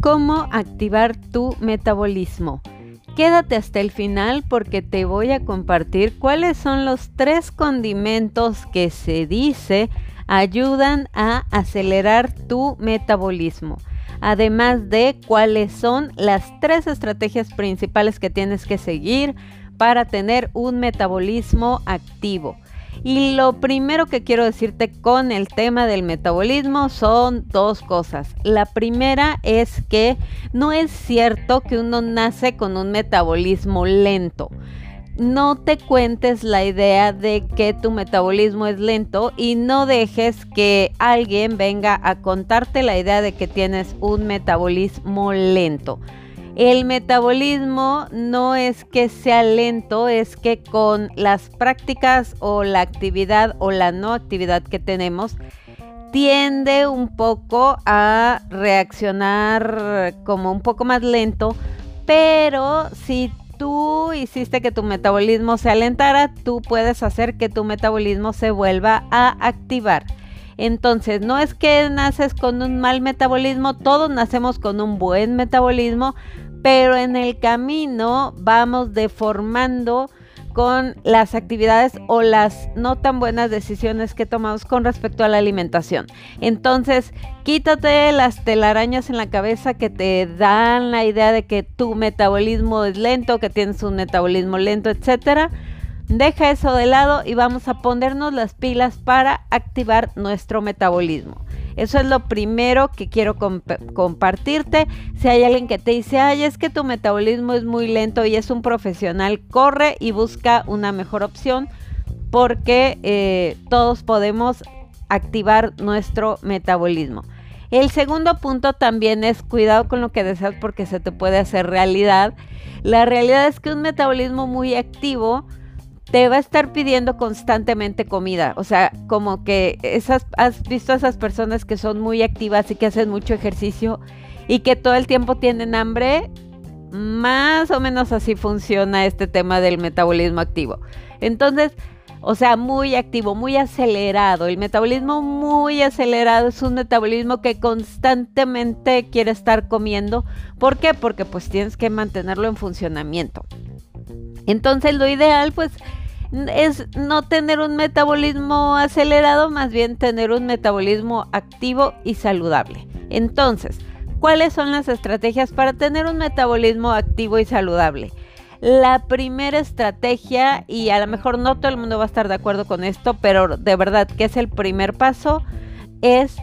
¿Cómo activar tu metabolismo? Quédate hasta el final porque te voy a compartir cuáles son los tres condimentos que se dice ayudan a acelerar tu metabolismo. Además de cuáles son las tres estrategias principales que tienes que seguir para tener un metabolismo activo. Y lo primero que quiero decirte con el tema del metabolismo son dos cosas. La primera es que no es cierto que uno nace con un metabolismo lento no te cuentes la idea de que tu metabolismo es lento y no dejes que alguien venga a contarte la idea de que tienes un metabolismo lento. El metabolismo no es que sea lento, es que con las prácticas o la actividad o la no actividad que tenemos, tiende un poco a reaccionar como un poco más lento, pero si tú hiciste que tu metabolismo se alentara, tú puedes hacer que tu metabolismo se vuelva a activar. Entonces, no es que naces con un mal metabolismo, todos nacemos con un buen metabolismo, pero en el camino vamos deformando con las actividades o las no tan buenas decisiones que tomamos con respecto a la alimentación. Entonces, quítate las telarañas en la cabeza que te dan la idea de que tu metabolismo es lento, que tienes un metabolismo lento, etcétera. Deja eso de lado y vamos a ponernos las pilas para activar nuestro metabolismo. Eso es lo primero que quiero compartirte. Si hay alguien que te dice, ay, es que tu metabolismo es muy lento y es un profesional, corre y busca una mejor opción porque eh, todos podemos activar nuestro metabolismo. El segundo punto también es cuidado con lo que deseas porque se te puede hacer realidad. La realidad es que un metabolismo muy activo te va a estar pidiendo constantemente comida. O sea, como que esas, has visto a esas personas que son muy activas y que hacen mucho ejercicio y que todo el tiempo tienen hambre. Más o menos así funciona este tema del metabolismo activo. Entonces, o sea, muy activo, muy acelerado. El metabolismo muy acelerado es un metabolismo que constantemente quiere estar comiendo. ¿Por qué? Porque pues tienes que mantenerlo en funcionamiento. Entonces lo ideal pues es no tener un metabolismo acelerado, más bien tener un metabolismo activo y saludable. Entonces, ¿cuáles son las estrategias para tener un metabolismo activo y saludable? La primera estrategia, y a lo mejor no todo el mundo va a estar de acuerdo con esto, pero de verdad que es el primer paso, es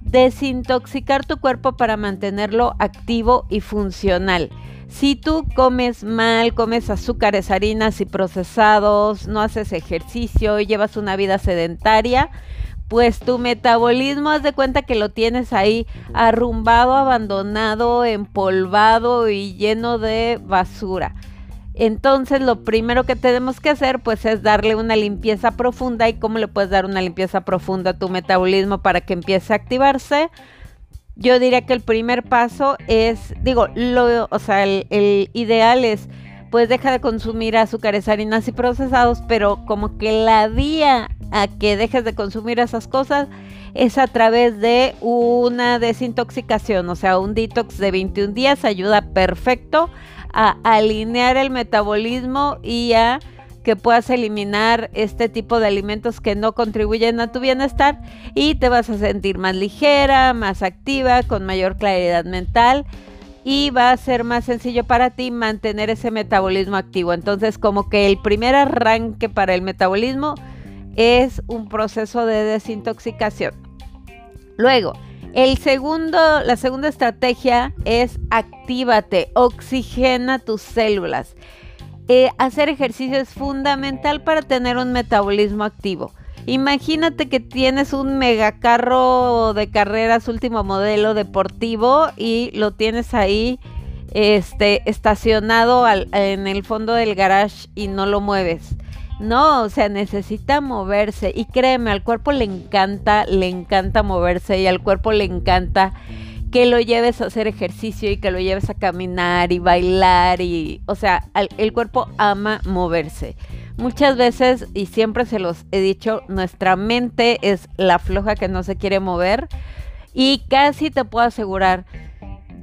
desintoxicar tu cuerpo para mantenerlo activo y funcional. Si tú comes mal, comes azúcares, harinas y procesados, no haces ejercicio, llevas una vida sedentaria, pues tu metabolismo haz de cuenta que lo tienes ahí arrumbado, abandonado, empolvado y lleno de basura. Entonces lo primero que tenemos que hacer pues es darle una limpieza profunda y cómo le puedes dar una limpieza profunda a tu metabolismo para que empiece a activarse yo diría que el primer paso es, digo, lo, o sea, el, ideal es, pues deja de consumir azúcares, harinas y procesados, pero como que la vía a que dejes de consumir esas cosas es a través de una desintoxicación, o sea, un detox de 21 días ayuda perfecto a alinear el metabolismo y a que puedas eliminar este tipo de alimentos que no contribuyen a tu bienestar y te vas a sentir más ligera, más activa, con mayor claridad mental y va a ser más sencillo para ti mantener ese metabolismo activo. Entonces, como que el primer arranque para el metabolismo es un proceso de desintoxicación. Luego, el segundo, la segunda estrategia es actívate, oxigena tus células. Eh, hacer ejercicio es fundamental para tener un metabolismo activo. Imagínate que tienes un megacarro de carreras último modelo deportivo y lo tienes ahí este, estacionado en el fondo del garage y no lo mueves. No, o sea, necesita moverse y créeme, al cuerpo le encanta, le encanta moverse y al cuerpo le encanta que lo lleves a hacer ejercicio y que lo lleves a caminar y bailar y, o sea, el cuerpo ama moverse. Muchas veces, y siempre se los he dicho, nuestra mente es la floja que no se quiere mover y casi te puedo asegurar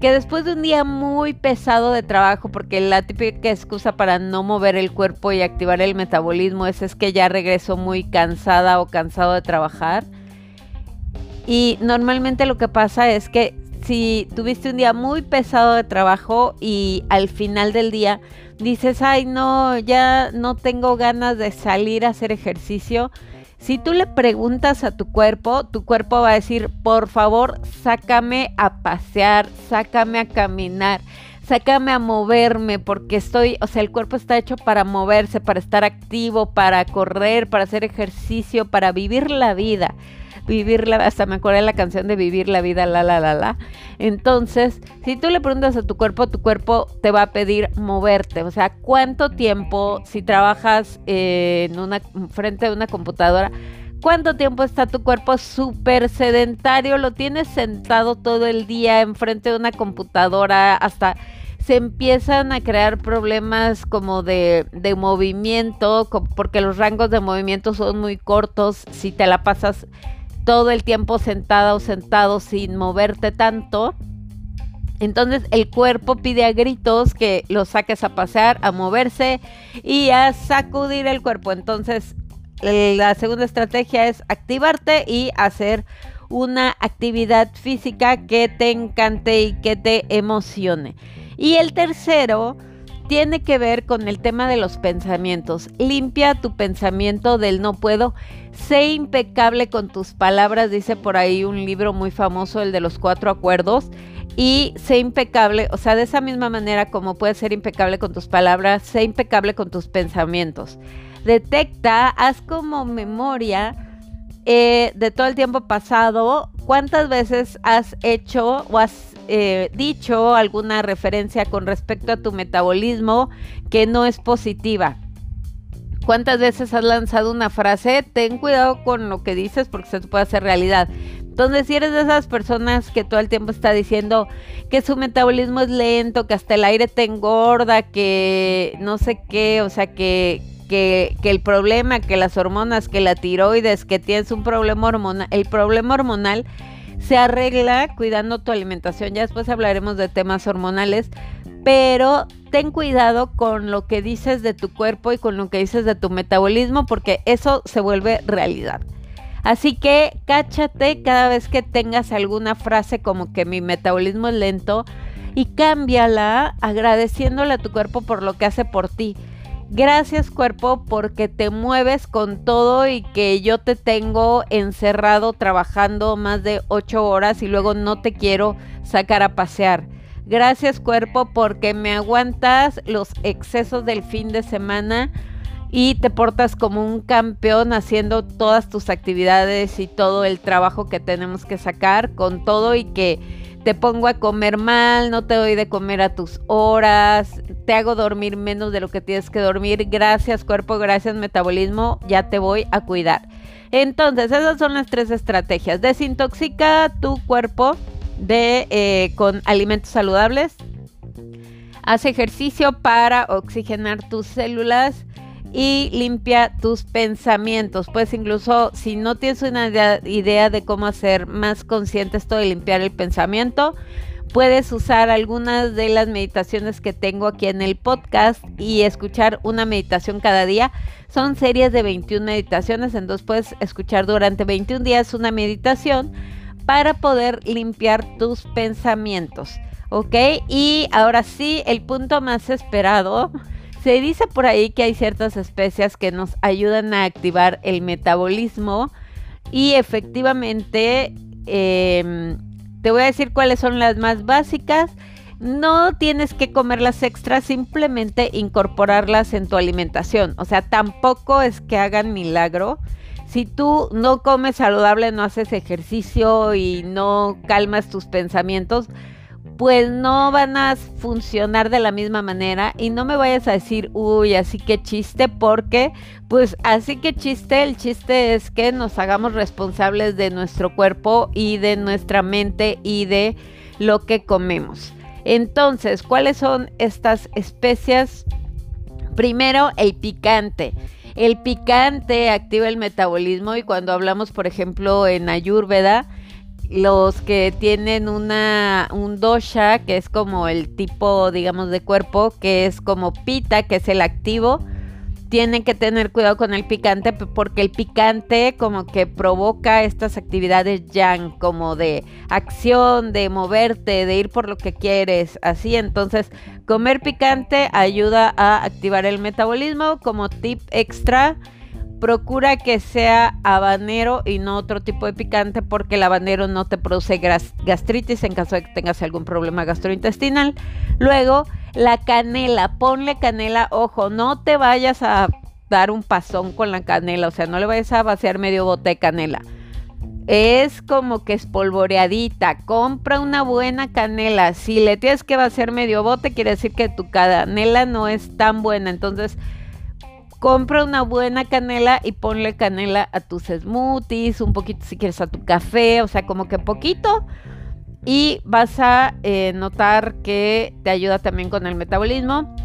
que después de un día muy pesado de trabajo, porque la típica excusa para no mover el cuerpo y activar el metabolismo es, es que ya regreso muy cansada o cansado de trabajar. Y normalmente lo que pasa es que si tuviste un día muy pesado de trabajo y al final del día dices, ay no, ya no tengo ganas de salir a hacer ejercicio, si tú le preguntas a tu cuerpo, tu cuerpo va a decir, por favor, sácame a pasear, sácame a caminar, sácame a moverme, porque estoy, o sea, el cuerpo está hecho para moverse, para estar activo, para correr, para hacer ejercicio, para vivir la vida vivir la, hasta me acordé de la canción de vivir la vida, la, la, la, la. Entonces, si tú le preguntas a tu cuerpo, tu cuerpo te va a pedir moverte. O sea, ¿cuánto tiempo, si trabajas eh, en una, frente a una computadora, ¿Cuánto tiempo está tu cuerpo súper sedentario? Lo tienes sentado todo el día enfrente de una computadora hasta se empiezan a crear problemas como de, de movimiento, porque los rangos de movimiento son muy cortos si te la pasas todo el tiempo sentada o sentado sin moverte tanto. Entonces el cuerpo pide a gritos que lo saques a pasear, a moverse y a sacudir el cuerpo. Entonces la segunda estrategia es activarte y hacer una actividad física que te encante y que te emocione. Y el tercero tiene que ver con el tema de los pensamientos. Limpia tu pensamiento del no puedo. Sé impecable con tus palabras, dice por ahí un libro muy famoso, el de los cuatro acuerdos. Y sé impecable, o sea, de esa misma manera como puedes ser impecable con tus palabras, sé impecable con tus pensamientos. Detecta, haz como memoria eh, de todo el tiempo pasado, cuántas veces has hecho o has eh, dicho alguna referencia con respecto a tu metabolismo que no es positiva. ¿Cuántas veces has lanzado una frase? Ten cuidado con lo que dices porque se te puede hacer realidad. Entonces, si eres de esas personas que todo el tiempo está diciendo que su metabolismo es lento, que hasta el aire te engorda, que no sé qué, o sea, que, que, el problema, que las hormonas, que la tiroides, que tienes un problema hormonal, el problema hormonal se arregla cuidando tu alimentación. Ya después hablaremos de temas hormonales, pero ten cuidado con lo que dices de tu cuerpo y con lo que dices de tu metabolismo porque eso se vuelve realidad. Así que cáchate cada vez que tengas alguna frase como que mi metabolismo es lento y cámbiala agradeciéndole a tu cuerpo por lo que hace por ti. Gracias cuerpo porque te mueves con todo y que yo te tengo encerrado trabajando más de ocho horas y luego no te quiero sacar a pasear. Gracias cuerpo porque me aguantas los excesos del fin de semana y te portas como un campeón haciendo todas tus actividades y todo el trabajo que tenemos que sacar con todo y que te pongo a comer mal, no te doy de comer a tus horas, te hago dormir menos de lo que tienes que dormir. Gracias cuerpo, gracias metabolismo, ya te voy a cuidar. Entonces, esas son las tres estrategias. Desintoxica tu cuerpo de, eh, con alimentos saludables. Haz ejercicio para oxigenar tus células y limpia tus pensamientos. Pues incluso si no tienes una idea de cómo hacer más consciente esto de limpiar el pensamiento, puedes usar algunas de las meditaciones que tengo aquí en el podcast y escuchar una meditación cada día. Son series de 21 meditaciones, entonces puedes escuchar durante 21 días una meditación para poder limpiar tus pensamientos. ¿Ok? Y ahora sí, el punto más esperado se dice por ahí que hay ciertas especias que nos ayudan a activar el metabolismo y efectivamente em, te voy a decir cuáles son las más básicas. No tienes que comerlas extras, simplemente incorporarlas en tu alimentación. O sea, tampoco es que hagan milagro. Si tú no comes saludable, no haces ejercicio y no calmas tus pensamientos, pues no van a funcionar de la misma manera y no me vayas a decir, uy, así que chiste, porque pues así que chiste, el chiste es que nos hagamos responsables de nuestro cuerpo y de nuestra mente y de lo que comemos. Entonces, ¿cuáles son estas especias? Primero, el picante. El picante activa el metabolismo y cuando hablamos, por ejemplo, en Ayurveda, los que tienen una un dosha, que es como el tipo, digamos, de cuerpo, que es como pita, que es el activo, tienen que tener cuidado con el picante porque el picante como que provoca estas actividades yang, como de acción, de moverte, de ir por lo que quieres, así. Entonces, comer picante ayuda a activar el metabolismo como tip extra Procura que sea habanero y no otro tipo de picante porque el habanero no te produce gastritis en caso de que tengas algún problema gastrointestinal. Luego, la canela, ponle canela, ojo, no te vayas a dar un pasón con la canela, o sea, no le vayas a vaciar medio bote de canela. Es como que espolvoreadita. Compra una buena canela. Si le tienes que vaciar medio bote, quiere decir que tu canela no es tan buena. Entonces, compra una buena canela y ponle canela a tus smoothies, un poquito si quieres a tu café, o sea, como que poquito. Y vas a eh, notar que te ayuda también con el metabolismo.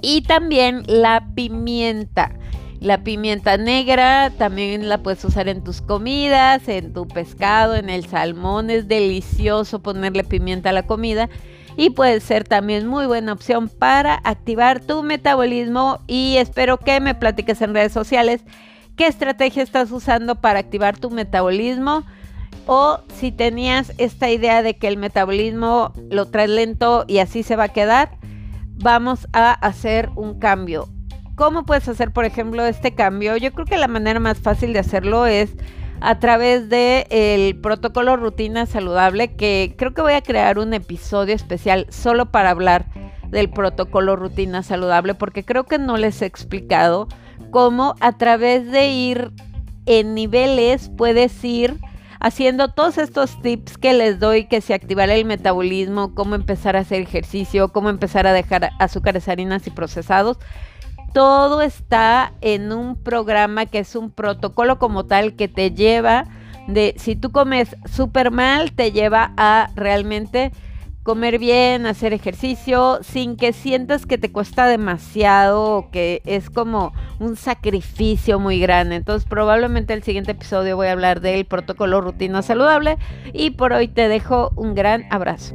Y también la pimienta. La pimienta negra también la puedes usar en tus comidas, en tu pescado, en el salmón. Es delicioso ponerle pimienta a la comida y puede ser también muy buena opción para activar tu metabolismo y espero que me platiques en redes sociales qué estrategia estás usando para activar tu metabolismo o si tenías esta idea de que el metabolismo lo traes lento y así se va a quedar, vamos a hacer un cambio. ¿Cómo puedes hacer, por ejemplo, este cambio? Yo creo que la manera más fácil de hacerlo es a través del el protocolo rutina saludable, que creo que voy a crear un episodio especial solo para hablar del protocolo rutina saludable, porque creo que no les he explicado cómo a través de ir en niveles puedes ir haciendo todos estos tips que les doy, que se activar el metabolismo, cómo empezar a hacer ejercicio, cómo empezar a dejar azúcares, harinas y procesados todo está en un programa que es un protocolo como tal que te lleva de, si tú comes súper mal, te lleva a realmente comer bien, hacer ejercicio, sin que sientas que te cuesta demasiado o que es como un sacrificio muy grande. Entonces probablemente el siguiente episodio voy a hablar del protocolo rutina saludable y por hoy te dejo un gran abrazo.